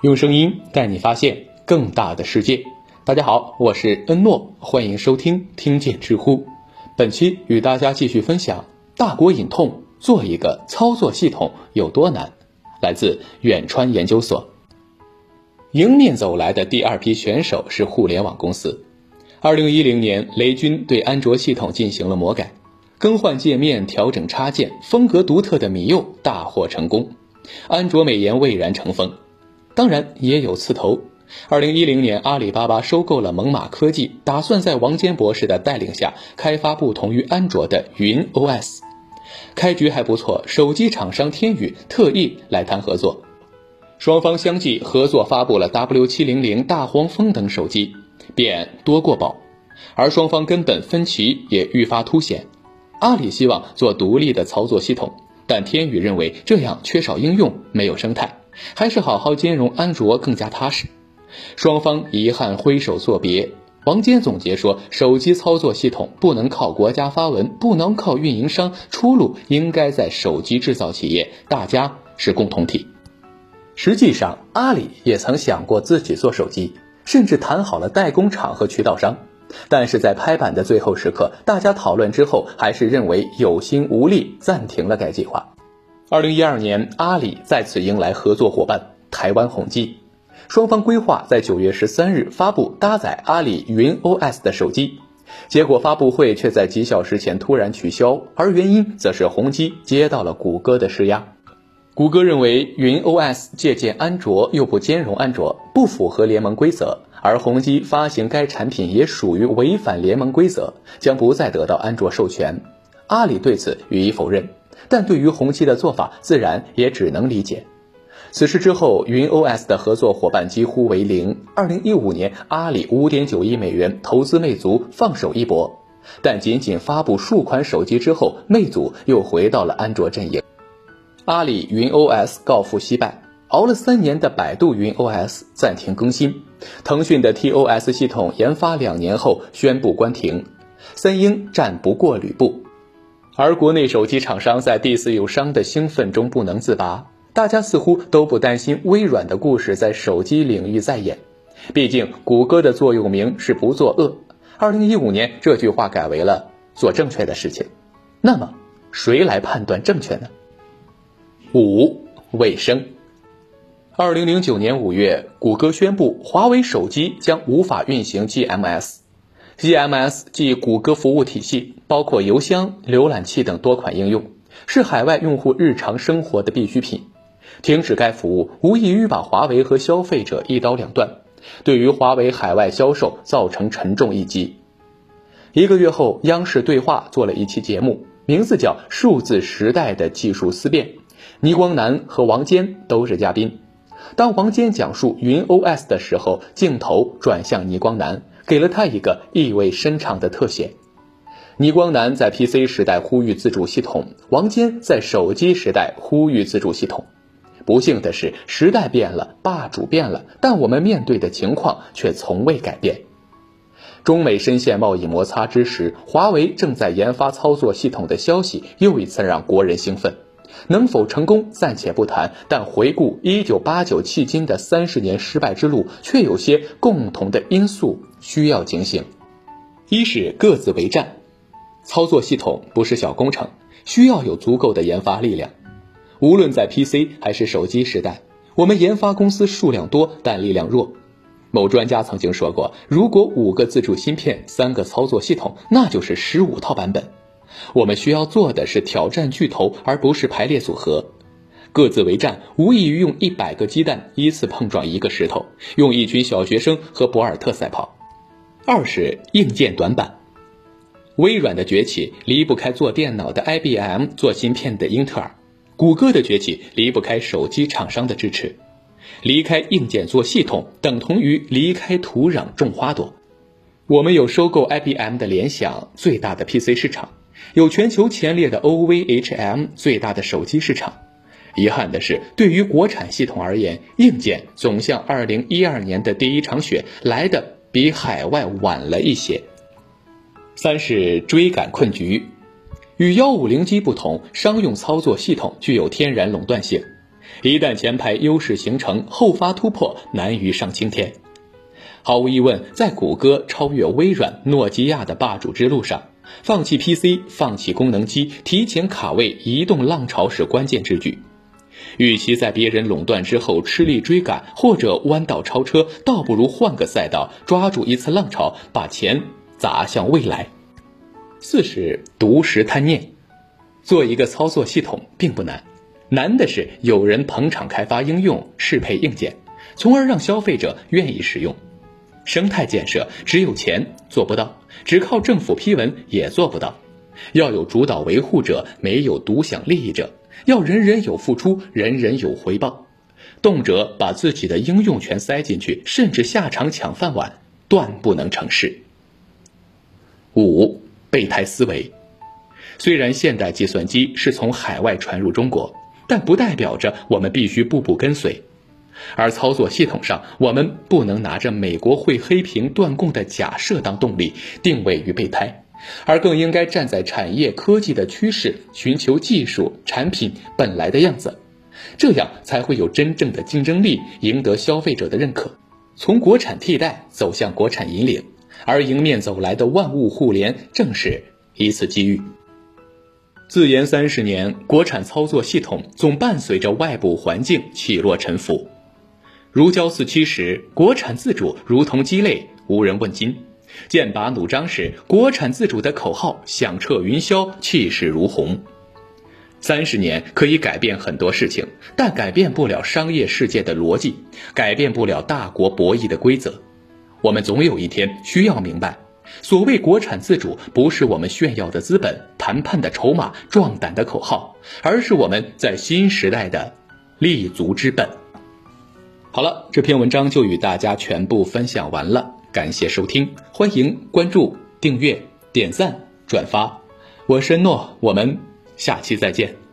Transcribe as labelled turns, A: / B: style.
A: 用声音带你发现更大的世界。大家好，我是恩诺，欢迎收听听见知乎。本期与大家继续分享：大国隐痛，做一个操作系统有多难？来自远川研究所。迎面走来的第二批选手是互联网公司。二零一零年，雷军对安卓系统进行了魔改，更换界面、调整插件，风格独特的米柚大获成功，安卓美颜蔚然成风。当然也有刺头。二零一零年，阿里巴巴收购了猛犸科技，打算在王坚博士的带领下开发不同于安卓的云 OS。开局还不错，手机厂商天宇特意来谈合作，双方相继合作发布了 W 七零零、大黄蜂等手机，便多过宝。而双方根本分歧也愈发凸显。阿里希望做独立的操作系统，但天宇认为这样缺少应用，没有生态。还是好好兼容安卓更加踏实。双方遗憾挥手作别。王坚总结说：“手机操作系统不能靠国家发文，不能靠运营商，出路应该在手机制造企业，大家是共同体。”实际上，阿里也曾想过自己做手机，甚至谈好了代工厂和渠道商。但是在拍板的最后时刻，大家讨论之后，还是认为有心无力，暂停了该计划。二零一二年，阿里再次迎来合作伙伴台湾宏基，双方规划在九月十三日发布搭载阿里云 OS 的手机，结果发布会却在几小时前突然取消，而原因则是宏基接到了谷歌的施压。谷歌认为云 OS 借鉴安卓又不兼容安卓，不符合联盟规则，而宏基发行该产品也属于违反联盟规则，将不再得到安卓授权。阿里对此予以否认。但对于宏基的做法，自然也只能理解。此事之后，云 OS 的合作伙伴几乎为零。二零一五年，阿里五点九亿美元投资魅族，放手一搏。但仅仅发布数款手机之后，魅族又回到了安卓阵营。阿里云 OS 告负惜败，熬了三年的百度云 OS 暂停更新，腾讯的 TOS 系统研发两年后宣布关停。三英战不过吕布。而国内手机厂商在第四友商的兴奋中不能自拔，大家似乎都不担心微软的故事在手机领域再演。毕竟谷歌的座右铭是不作恶，二零一五年这句话改为了做正确的事情。那么谁来判断正确呢？五卫生。二零零九年五月，谷歌宣布华为手机将无法运行 GMS。GMS 即谷歌服务体系，包括邮箱、浏览器等多款应用，是海外用户日常生活的必需品。停止该服务，无异于把华为和消费者一刀两断，对于华为海外销售造成沉重一击。一个月后，央视对话做了一期节目，名字叫《数字时代的技术思辨》，倪光南和王坚都是嘉宾。当王坚讲述云 OS 的时候，镜头转向倪光南。给了他一个意味深长的特写。倪光南在 PC 时代呼吁自主系统，王坚在手机时代呼吁自主系统。不幸的是，时代变了，霸主变了，但我们面对的情况却从未改变。中美深陷贸易摩擦之时，华为正在研发操作系统的消息又一次让国人兴奋。能否成功暂且不谈，但回顾一九八九迄今的三十年失败之路，却有些共同的因素需要警醒。一是各自为战，操作系统不是小工程，需要有足够的研发力量。无论在 PC 还是手机时代，我们研发公司数量多，但力量弱。某专家曾经说过，如果五个自主芯片，三个操作系统，那就是十五套版本。我们需要做的是挑战巨头，而不是排列组合。各自为战，无异于用一百个鸡蛋依次碰撞一个石头，用一群小学生和博尔特赛跑。二是硬件短板，微软的崛起离不开做电脑的 IBM，做芯片的英特尔；谷歌的崛起离不开手机厂商的支持。离开硬件做系统，等同于离开土壤种花朵。我们有收购 IBM 的联想，最大的 PC 市场。有全球前列的 OVHM 最大的手机市场，遗憾的是，对于国产系统而言，硬件总像2012年的第一场雪来的比海外晚了一些。三是追赶困局，与150机不同，商用操作系统具有天然垄断性。一旦前排优势形成，后发突破难于上青天。毫无疑问，在谷歌超越微软、诺基亚的霸主之路上，放弃 PC、放弃功能机，提前卡位移动浪潮是关键之举。与其在别人垄断之后吃力追赶，或者弯道超车，倒不如换个赛道，抓住一次浪潮，把钱砸向未来。四是独食贪念，做一个操作系统并不难，难的是有人捧场开发应用，适配硬件，从而让消费者愿意使用。生态建设只有钱做不到，只靠政府批文也做不到，要有主导维护者，没有独享利益者。要人人有付出，人人有回报，动辄把自己的应用权塞进去，甚至下场抢饭碗，断不能成事。五备胎思维，虽然现代计算机是从海外传入中国，但不代表着我们必须步步跟随。而操作系统上，我们不能拿着美国会黑屏断供的假设当动力，定位于备胎。而更应该站在产业科技的趋势，寻求技术产品本来的样子，这样才会有真正的竞争力，赢得消费者的认可。从国产替代走向国产引领，而迎面走来的万物互联正是一次机遇。自研三十年，国产操作系统总伴随着外部环境起落沉浮。如胶似漆时，国产自主如同鸡肋，无人问津。剑拔弩张时，国产自主的口号响彻云霄，气势如虹。三十年可以改变很多事情，但改变不了商业世界的逻辑，改变不了大国博弈的规则。我们总有一天需要明白，所谓国产自主，不是我们炫耀的资本、谈判的筹码、壮胆的口号，而是我们在新时代的立足之本。好了，这篇文章就与大家全部分享完了。感谢收听，欢迎关注、订阅、点赞、转发。我是诺，我们下期再见。